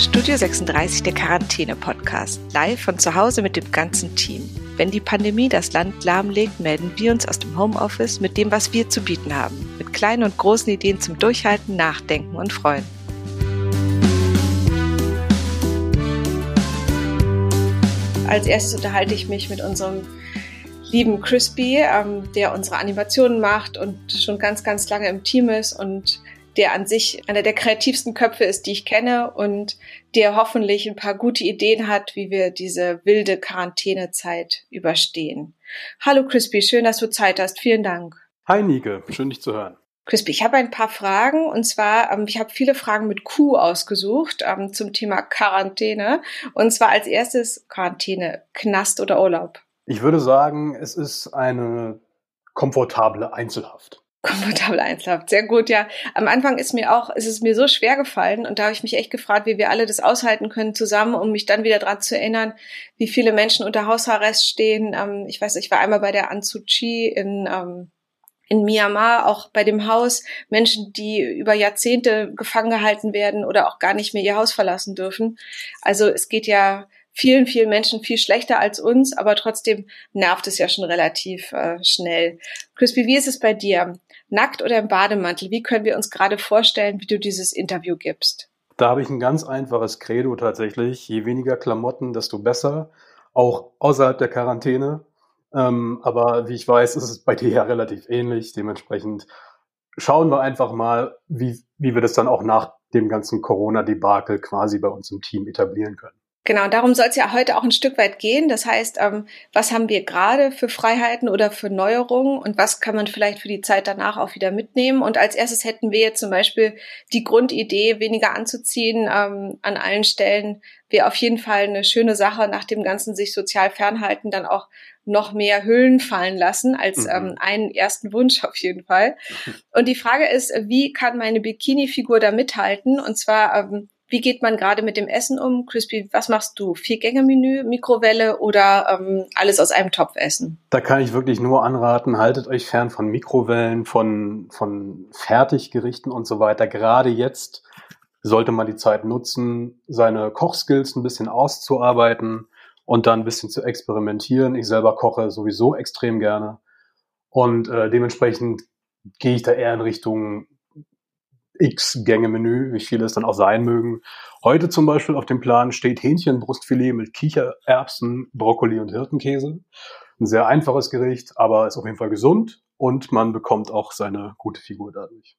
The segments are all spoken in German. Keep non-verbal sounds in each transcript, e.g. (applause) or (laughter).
Studio 36, der Quarantäne-Podcast. Live von zu Hause mit dem ganzen Team. Wenn die Pandemie das Land lahmlegt, melden wir uns aus dem Homeoffice mit dem, was wir zu bieten haben. Mit kleinen und großen Ideen zum Durchhalten, Nachdenken und Freuen. Als erstes unterhalte ich mich mit unserem lieben Crispy, ähm, der unsere Animationen macht und schon ganz, ganz lange im Team ist und der an sich einer der kreativsten Köpfe ist, die ich kenne und der hoffentlich ein paar gute Ideen hat, wie wir diese wilde Quarantänezeit überstehen. Hallo Crispy, schön, dass du Zeit hast. Vielen Dank. Hi Nike, schön dich zu hören. Crispy, ich habe ein paar Fragen und zwar, ähm, ich habe viele Fragen mit Q ausgesucht ähm, zum Thema Quarantäne und zwar als erstes Quarantäne, Knast oder Urlaub. Ich würde sagen, es ist eine komfortable Einzelhaft. Komfortable Einzelhaft, sehr gut, ja. Am Anfang ist mir auch, ist es mir so schwer gefallen und da habe ich mich echt gefragt, wie wir alle das aushalten können zusammen, um mich dann wieder daran zu erinnern, wie viele Menschen unter Hausarrest stehen. Ähm, ich weiß, ich war einmal bei der Anzuchi in ähm, in Myanmar, auch bei dem Haus, Menschen, die über Jahrzehnte gefangen gehalten werden oder auch gar nicht mehr ihr Haus verlassen dürfen. Also es geht ja vielen, vielen Menschen viel schlechter als uns, aber trotzdem nervt es ja schon relativ äh, schnell. Crispy, wie ist es bei dir? Nackt oder im Bademantel? Wie können wir uns gerade vorstellen, wie du dieses Interview gibst? Da habe ich ein ganz einfaches Credo tatsächlich. Je weniger Klamotten, desto besser. Auch außerhalb der Quarantäne. Ähm, aber wie ich weiß, ist es bei dir ja relativ ähnlich. Dementsprechend schauen wir einfach mal, wie, wie wir das dann auch nach dem ganzen Corona-Debakel quasi bei uns im Team etablieren können. Genau, darum soll es ja heute auch ein Stück weit gehen. Das heißt, ähm, was haben wir gerade für Freiheiten oder für Neuerungen und was kann man vielleicht für die Zeit danach auch wieder mitnehmen? Und als erstes hätten wir jetzt zum Beispiel die Grundidee, weniger anzuziehen ähm, an allen Stellen, wäre auf jeden Fall eine schöne Sache, nach dem Ganzen sich sozial fernhalten, dann auch noch mehr Hüllen fallen lassen als mhm. ähm, einen ersten Wunsch auf jeden Fall. (laughs) Und die Frage ist, wie kann meine Bikini-Figur da mithalten? Und zwar ähm, wie geht man gerade mit dem Essen um? Crispy, was machst du? Vier-Gänge-Menü, Mikrowelle oder ähm, alles aus einem Topf essen? Da kann ich wirklich nur anraten, haltet euch fern von Mikrowellen, von, von Fertiggerichten und so weiter. Gerade jetzt sollte man die Zeit nutzen, seine Kochskills ein bisschen auszuarbeiten und dann ein bisschen zu experimentieren. Ich selber koche sowieso extrem gerne. Und äh, dementsprechend gehe ich da eher in Richtung X-Gänge-Menü, wie viele es dann auch sein mögen. Heute zum Beispiel auf dem Plan steht Hähnchenbrustfilet mit Kichererbsen, Brokkoli und Hirtenkäse. Ein sehr einfaches Gericht, aber ist auf jeden Fall gesund und man bekommt auch seine gute Figur dadurch.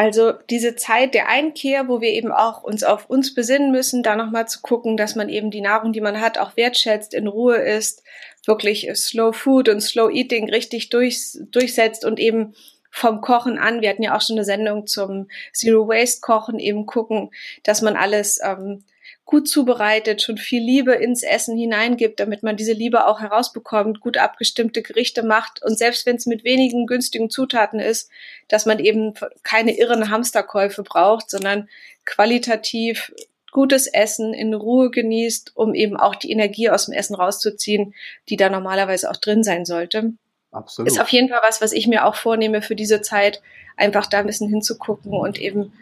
Also diese Zeit der Einkehr, wo wir eben auch uns auf uns besinnen müssen, da nochmal zu gucken, dass man eben die Nahrung, die man hat, auch wertschätzt, in Ruhe isst, wirklich Slow Food und Slow Eating richtig durch, durchsetzt und eben vom Kochen an, wir hatten ja auch schon eine Sendung zum Zero Waste Kochen, eben gucken, dass man alles ähm, gut zubereitet, schon viel Liebe ins Essen hineingibt, damit man diese Liebe auch herausbekommt, gut abgestimmte Gerichte macht und selbst wenn es mit wenigen günstigen Zutaten ist, dass man eben keine irren Hamsterkäufe braucht, sondern qualitativ gutes Essen in Ruhe genießt, um eben auch die Energie aus dem Essen rauszuziehen, die da normalerweise auch drin sein sollte. Absolut. Ist auf jeden Fall was, was ich mir auch vornehme für diese Zeit, einfach da ein bisschen hinzugucken und eben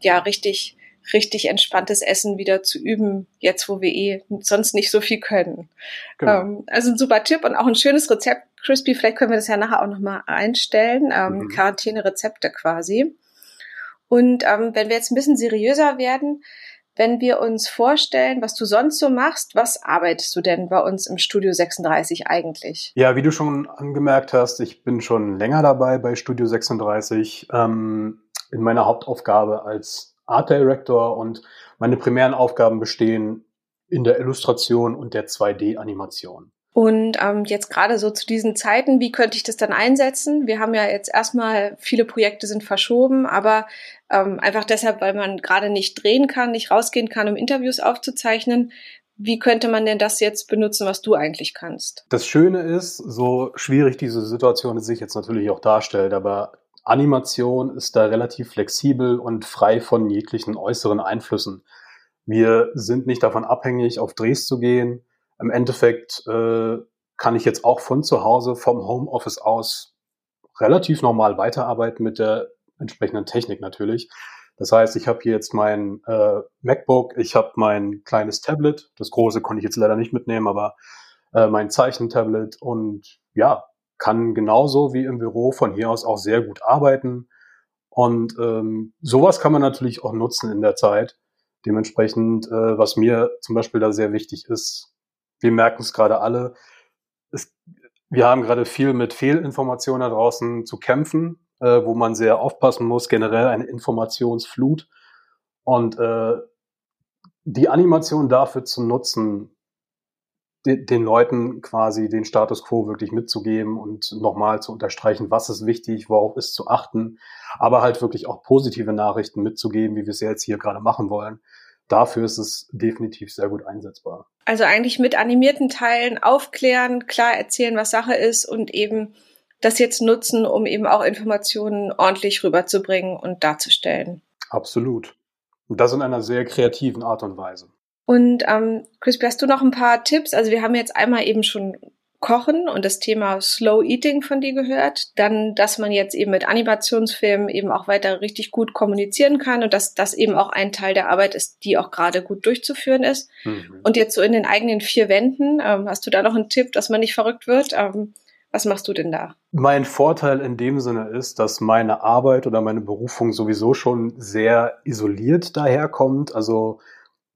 ja richtig richtig entspanntes Essen wieder zu üben, jetzt wo wir eh sonst nicht so viel können. Genau. Ähm, also ein super Tipp und auch ein schönes Rezept, Crispy. Vielleicht können wir das ja nachher auch nochmal einstellen. Ähm, mhm. Quarantäne-Rezepte quasi. Und ähm, wenn wir jetzt ein bisschen seriöser werden, wenn wir uns vorstellen, was du sonst so machst, was arbeitest du denn bei uns im Studio 36 eigentlich? Ja, wie du schon angemerkt hast, ich bin schon länger dabei bei Studio 36 ähm, in meiner Hauptaufgabe als Art Director und meine primären Aufgaben bestehen in der Illustration und der 2D-Animation. Und ähm, jetzt gerade so zu diesen Zeiten, wie könnte ich das dann einsetzen? Wir haben ja jetzt erstmal, viele Projekte sind verschoben, aber ähm, einfach deshalb, weil man gerade nicht drehen kann, nicht rausgehen kann, um Interviews aufzuzeichnen. Wie könnte man denn das jetzt benutzen, was du eigentlich kannst? Das Schöne ist, so schwierig diese Situation sich jetzt natürlich auch darstellt, aber Animation ist da relativ flexibel und frei von jeglichen äußeren Einflüssen. Wir sind nicht davon abhängig, auf Drehs zu gehen im Endeffekt äh, kann ich jetzt auch von zu Hause vom Homeoffice aus relativ normal weiterarbeiten mit der entsprechenden Technik natürlich. Das heißt, ich habe hier jetzt mein äh, MacBook, ich habe mein kleines Tablet, das große konnte ich jetzt leider nicht mitnehmen, aber äh, mein Zeichentablet und ja, kann genauso wie im Büro von hier aus auch sehr gut arbeiten. Und ähm, sowas kann man natürlich auch nutzen in der Zeit. Dementsprechend, äh, was mir zum Beispiel da sehr wichtig ist, wir merken es gerade alle, es, wir haben gerade viel mit Fehlinformationen da draußen zu kämpfen, äh, wo man sehr aufpassen muss, generell eine Informationsflut. Und äh, die Animation dafür zu nutzen, den Leuten quasi den Status quo wirklich mitzugeben und nochmal zu unterstreichen, was ist wichtig, worauf ist zu achten, aber halt wirklich auch positive Nachrichten mitzugeben, wie wir es jetzt hier gerade machen wollen. Dafür ist es definitiv sehr gut einsetzbar. Also eigentlich mit animierten Teilen aufklären, klar erzählen, was Sache ist und eben das jetzt nutzen, um eben auch Informationen ordentlich rüberzubringen und darzustellen. Absolut. Und das in einer sehr kreativen Art und Weise. Und ähm, Crispy, hast du noch ein paar Tipps? Also wir haben jetzt einmal eben schon Kochen und das Thema Slow Eating von dir gehört. Dann, dass man jetzt eben mit Animationsfilmen eben auch weiter richtig gut kommunizieren kann und dass das eben auch ein Teil der Arbeit ist, die auch gerade gut durchzuführen ist. Mhm. Und jetzt so in den eigenen vier Wänden, ähm, hast du da noch einen Tipp, dass man nicht verrückt wird? Ähm, was machst du denn da? Mein Vorteil in dem Sinne ist, dass meine Arbeit oder meine Berufung sowieso schon sehr isoliert daherkommt. Also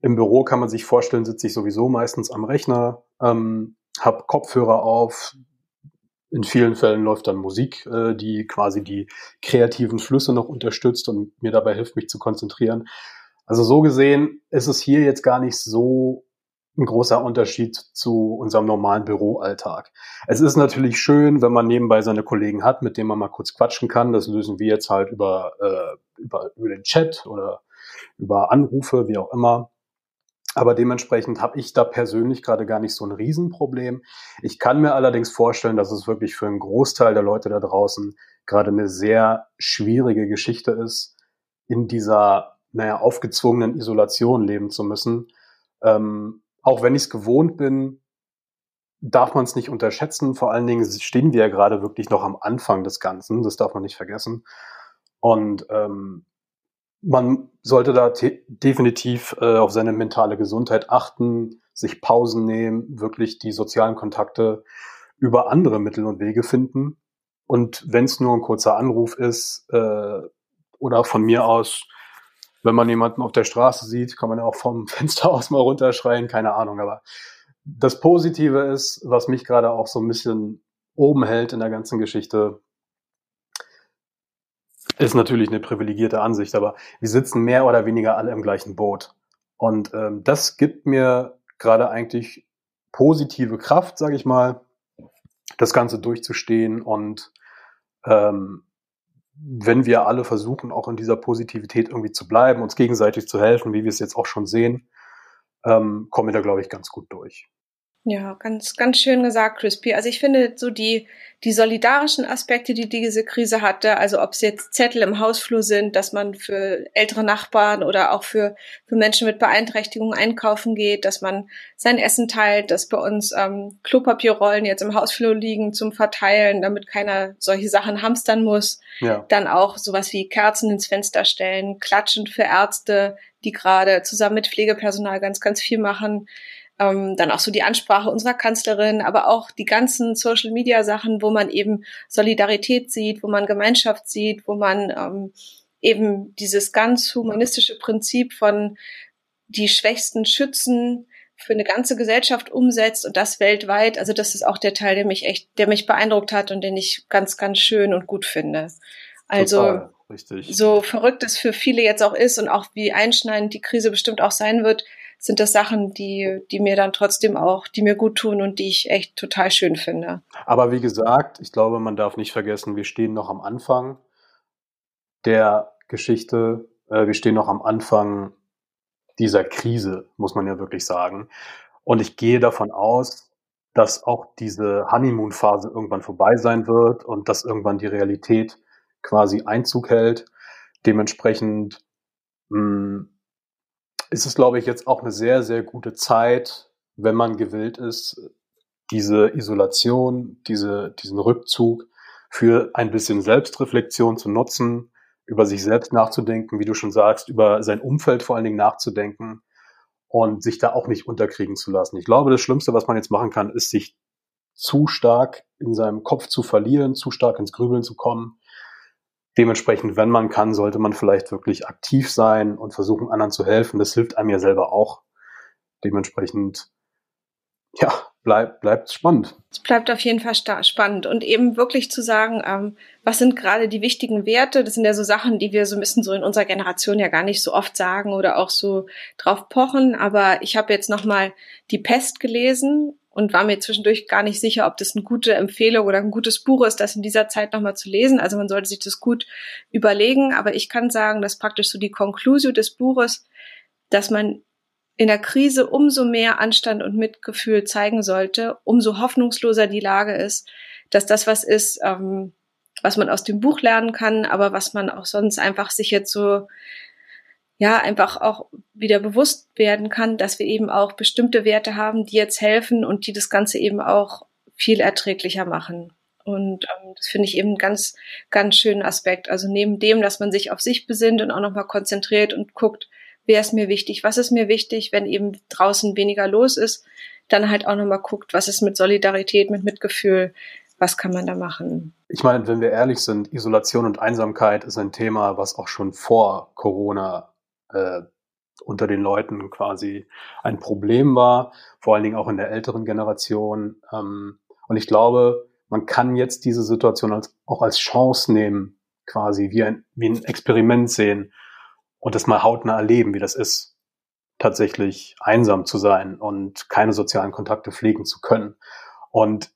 im Büro kann man sich vorstellen, sitze ich sowieso meistens am Rechner, ähm, habe Kopfhörer auf. In vielen Fällen läuft dann Musik, äh, die quasi die kreativen Flüsse noch unterstützt und mir dabei hilft, mich zu konzentrieren. Also so gesehen ist es hier jetzt gar nicht so ein großer Unterschied zu unserem normalen Büroalltag. Es ist natürlich schön, wenn man nebenbei seine Kollegen hat, mit denen man mal kurz quatschen kann. Das lösen wir jetzt halt über, äh, über, über den Chat oder über Anrufe, wie auch immer. Aber dementsprechend habe ich da persönlich gerade gar nicht so ein Riesenproblem. Ich kann mir allerdings vorstellen, dass es wirklich für einen Großteil der Leute da draußen gerade eine sehr schwierige Geschichte ist, in dieser, naja, aufgezwungenen Isolation leben zu müssen. Ähm, auch wenn ich es gewohnt bin, darf man es nicht unterschätzen. Vor allen Dingen stehen wir ja gerade wirklich noch am Anfang des Ganzen. Das darf man nicht vergessen. Und ähm, man sollte da definitiv äh, auf seine mentale Gesundheit achten, sich Pausen nehmen, wirklich die sozialen Kontakte über andere Mittel und Wege finden. Und wenn es nur ein kurzer Anruf ist äh, oder von mir aus, wenn man jemanden auf der Straße sieht, kann man ja auch vom (laughs) Fenster aus mal runterschreien, keine Ahnung. Aber das Positive ist, was mich gerade auch so ein bisschen oben hält in der ganzen Geschichte, ist natürlich eine privilegierte Ansicht, aber wir sitzen mehr oder weniger alle im gleichen Boot. Und ähm, das gibt mir gerade eigentlich positive Kraft, sage ich mal, das Ganze durchzustehen. Und ähm, wenn wir alle versuchen, auch in dieser Positivität irgendwie zu bleiben, uns gegenseitig zu helfen, wie wir es jetzt auch schon sehen, ähm, kommen wir da, glaube ich, ganz gut durch. Ja, ganz, ganz schön gesagt, Crispy. Also ich finde so die, die solidarischen Aspekte, die diese Krise hatte, also ob es jetzt Zettel im Hausflur sind, dass man für ältere Nachbarn oder auch für, für Menschen mit Beeinträchtigungen einkaufen geht, dass man sein Essen teilt, dass bei uns ähm, Klopapierrollen jetzt im Hausflur liegen zum Verteilen, damit keiner solche Sachen hamstern muss. Ja. Dann auch sowas wie Kerzen ins Fenster stellen, klatschen für Ärzte, die gerade zusammen mit Pflegepersonal ganz, ganz viel machen ähm, dann auch so die Ansprache unserer Kanzlerin, aber auch die ganzen Social-Media-Sachen, wo man eben Solidarität sieht, wo man Gemeinschaft sieht, wo man ähm, eben dieses ganz humanistische Prinzip von die Schwächsten schützen für eine ganze Gesellschaft umsetzt und das weltweit. Also das ist auch der Teil, der mich echt, der mich beeindruckt hat und den ich ganz, ganz schön und gut finde. Also Total, so verrückt es für viele jetzt auch ist und auch wie einschneidend die Krise bestimmt auch sein wird, sind das Sachen, die, die mir dann trotzdem auch, die mir gut tun und die ich echt total schön finde. Aber wie gesagt, ich glaube, man darf nicht vergessen, wir stehen noch am Anfang der Geschichte. Äh, wir stehen noch am Anfang dieser Krise, muss man ja wirklich sagen. Und ich gehe davon aus, dass auch diese Honeymoon-Phase irgendwann vorbei sein wird und dass irgendwann die Realität quasi Einzug hält. Dementsprechend mh, hm, ist es, glaube ich, jetzt auch eine sehr, sehr gute Zeit, wenn man gewillt ist, diese Isolation, diese, diesen Rückzug für ein bisschen Selbstreflexion zu nutzen, über sich selbst nachzudenken, wie du schon sagst, über sein Umfeld vor allen Dingen nachzudenken und sich da auch nicht unterkriegen zu lassen. Ich glaube, das Schlimmste, was man jetzt machen kann, ist sich zu stark in seinem Kopf zu verlieren, zu stark ins Grübeln zu kommen. Dementsprechend, wenn man kann, sollte man vielleicht wirklich aktiv sein und versuchen, anderen zu helfen. Das hilft einem ja selber auch. Dementsprechend, ja, bleibt bleibt spannend. Es bleibt auf jeden Fall spannend und eben wirklich zu sagen, ähm, was sind gerade die wichtigen Werte? Das sind ja so Sachen, die wir so ein bisschen so in unserer Generation ja gar nicht so oft sagen oder auch so drauf pochen. Aber ich habe jetzt noch mal die Pest gelesen und war mir zwischendurch gar nicht sicher, ob das eine gute Empfehlung oder ein gutes Buch ist, das in dieser Zeit nochmal zu lesen. Also man sollte sich das gut überlegen. Aber ich kann sagen, dass praktisch so die Konklusio des Buches, dass man in der Krise umso mehr Anstand und Mitgefühl zeigen sollte, umso hoffnungsloser die Lage ist, dass das was ist, ähm, was man aus dem Buch lernen kann, aber was man auch sonst einfach sich jetzt so ja, einfach auch wieder bewusst werden kann, dass wir eben auch bestimmte Werte haben, die jetzt helfen und die das Ganze eben auch viel erträglicher machen. Und ähm, das finde ich eben einen ganz, ganz schönen Aspekt. Also neben dem, dass man sich auf sich besinnt und auch nochmal konzentriert und guckt, wer ist mir wichtig, was ist mir wichtig, wenn eben draußen weniger los ist, dann halt auch nochmal guckt, was ist mit Solidarität, mit Mitgefühl, was kann man da machen? Ich meine, wenn wir ehrlich sind, Isolation und Einsamkeit ist ein Thema, was auch schon vor Corona äh, unter den Leuten quasi ein Problem war, vor allen Dingen auch in der älteren Generation. Ähm, und ich glaube, man kann jetzt diese Situation als, auch als Chance nehmen, quasi wie ein, wie ein Experiment sehen und das mal hautnah erleben, wie das ist, tatsächlich einsam zu sein und keine sozialen Kontakte pflegen zu können. Und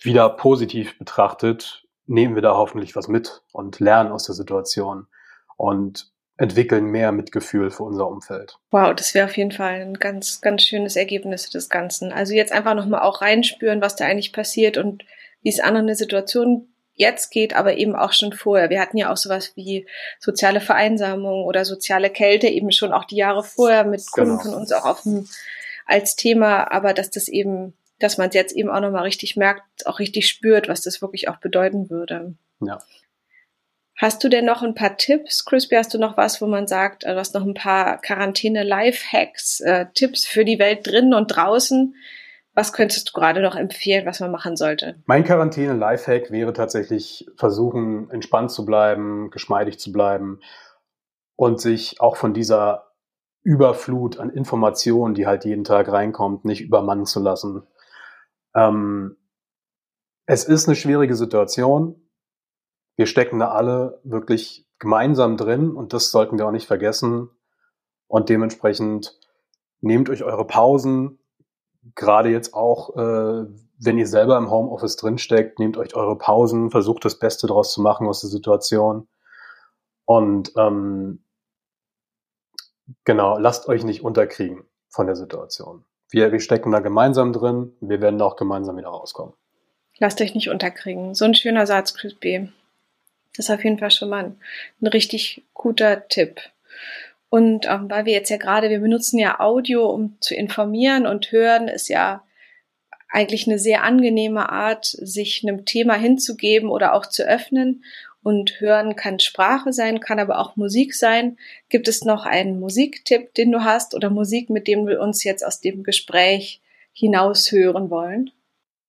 wieder positiv betrachtet, nehmen wir da hoffentlich was mit und lernen aus der Situation. Und entwickeln mehr Mitgefühl für unser Umfeld. Wow, das wäre auf jeden Fall ein ganz, ganz schönes Ergebnis des Ganzen. Also jetzt einfach nochmal auch reinspüren, was da eigentlich passiert und wie es anderen eine Situation jetzt geht, aber eben auch schon vorher. Wir hatten ja auch sowas wie soziale Vereinsamung oder soziale Kälte eben schon auch die Jahre vorher mit Kunden genau. von uns auch auf dem, als Thema, aber dass das eben, dass man es jetzt eben auch nochmal richtig merkt, auch richtig spürt, was das wirklich auch bedeuten würde. Ja. Hast du denn noch ein paar Tipps, Crispy? Hast du noch was, wo man sagt, äh, du hast noch ein paar Quarantäne-Life-Hacks, äh, Tipps für die Welt drinnen und draußen? Was könntest du gerade noch empfehlen, was man machen sollte? Mein Quarantäne-Lifehack wäre tatsächlich versuchen, entspannt zu bleiben, geschmeidig zu bleiben und sich auch von dieser Überflut an Informationen, die halt jeden Tag reinkommt, nicht übermannen zu lassen. Ähm, es ist eine schwierige Situation wir stecken da alle wirklich gemeinsam drin und das sollten wir auch nicht vergessen. Und dementsprechend nehmt euch eure Pausen, gerade jetzt auch, äh, wenn ihr selber im Homeoffice drinsteckt, nehmt euch eure Pausen, versucht das Beste draus zu machen aus der Situation. Und ähm, genau, lasst euch nicht unterkriegen von der Situation. Wir, wir stecken da gemeinsam drin, wir werden da auch gemeinsam wieder rauskommen. Lasst euch nicht unterkriegen. So ein schöner Satz, Chris B. Das ist auf jeden Fall schon mal ein, ein richtig guter Tipp. Und ähm, weil wir jetzt ja gerade, wir benutzen ja Audio, um zu informieren und hören ist ja eigentlich eine sehr angenehme Art, sich einem Thema hinzugeben oder auch zu öffnen. Und hören kann Sprache sein, kann aber auch Musik sein. Gibt es noch einen Musiktipp, den du hast oder Musik, mit dem wir uns jetzt aus dem Gespräch hinaus hören wollen?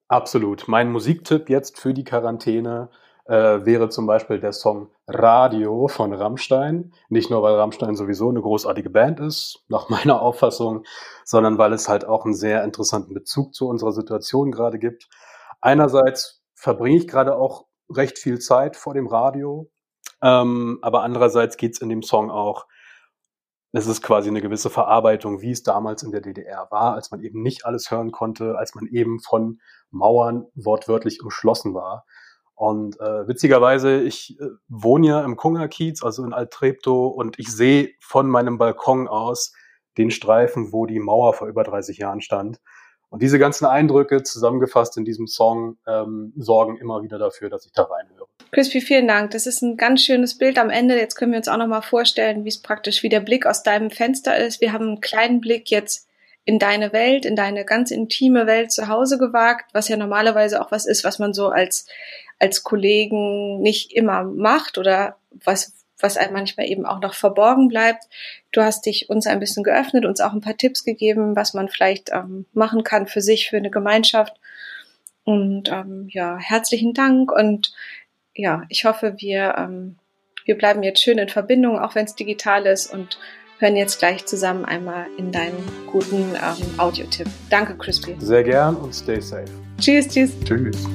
Absolut. Mein Musiktipp jetzt für die Quarantäne äh, wäre zum Beispiel der Song Radio von Rammstein. Nicht nur, weil Rammstein sowieso eine großartige Band ist, nach meiner (laughs) Auffassung, sondern weil es halt auch einen sehr interessanten Bezug zu unserer Situation gerade gibt. Einerseits verbringe ich gerade auch recht viel Zeit vor dem Radio, ähm, aber andererseits geht es in dem Song auch es ist quasi eine gewisse Verarbeitung, wie es damals in der DDR war, als man eben nicht alles hören konnte, als man eben von Mauern wortwörtlich umschlossen war. Und äh, witzigerweise, ich äh, wohne ja im Kungerkiez, also in Altreptow, und ich sehe von meinem Balkon aus den Streifen, wo die Mauer vor über 30 Jahren stand. Und diese ganzen Eindrücke zusammengefasst in diesem Song ähm, sorgen immer wieder dafür, dass ich da reinhöre. Crispy, vielen Dank. Das ist ein ganz schönes Bild am Ende. Jetzt können wir uns auch nochmal vorstellen, wie es praktisch wie der Blick aus deinem Fenster ist. Wir haben einen kleinen Blick jetzt in deine Welt, in deine ganz intime Welt zu Hause gewagt, was ja normalerweise auch was ist, was man so als als Kollegen nicht immer macht oder was, was einem manchmal eben auch noch verborgen bleibt. Du hast dich uns ein bisschen geöffnet, uns auch ein paar Tipps gegeben, was man vielleicht ähm, machen kann für sich, für eine Gemeinschaft. Und ähm, ja, herzlichen Dank und ja, ich hoffe, wir, ähm, wir bleiben jetzt schön in Verbindung, auch wenn es digital ist und hören jetzt gleich zusammen einmal in deinen guten ähm, Audiotipp. Danke, Crispy. Sehr gern und stay safe. Tschüss, tschüss. Tschüss.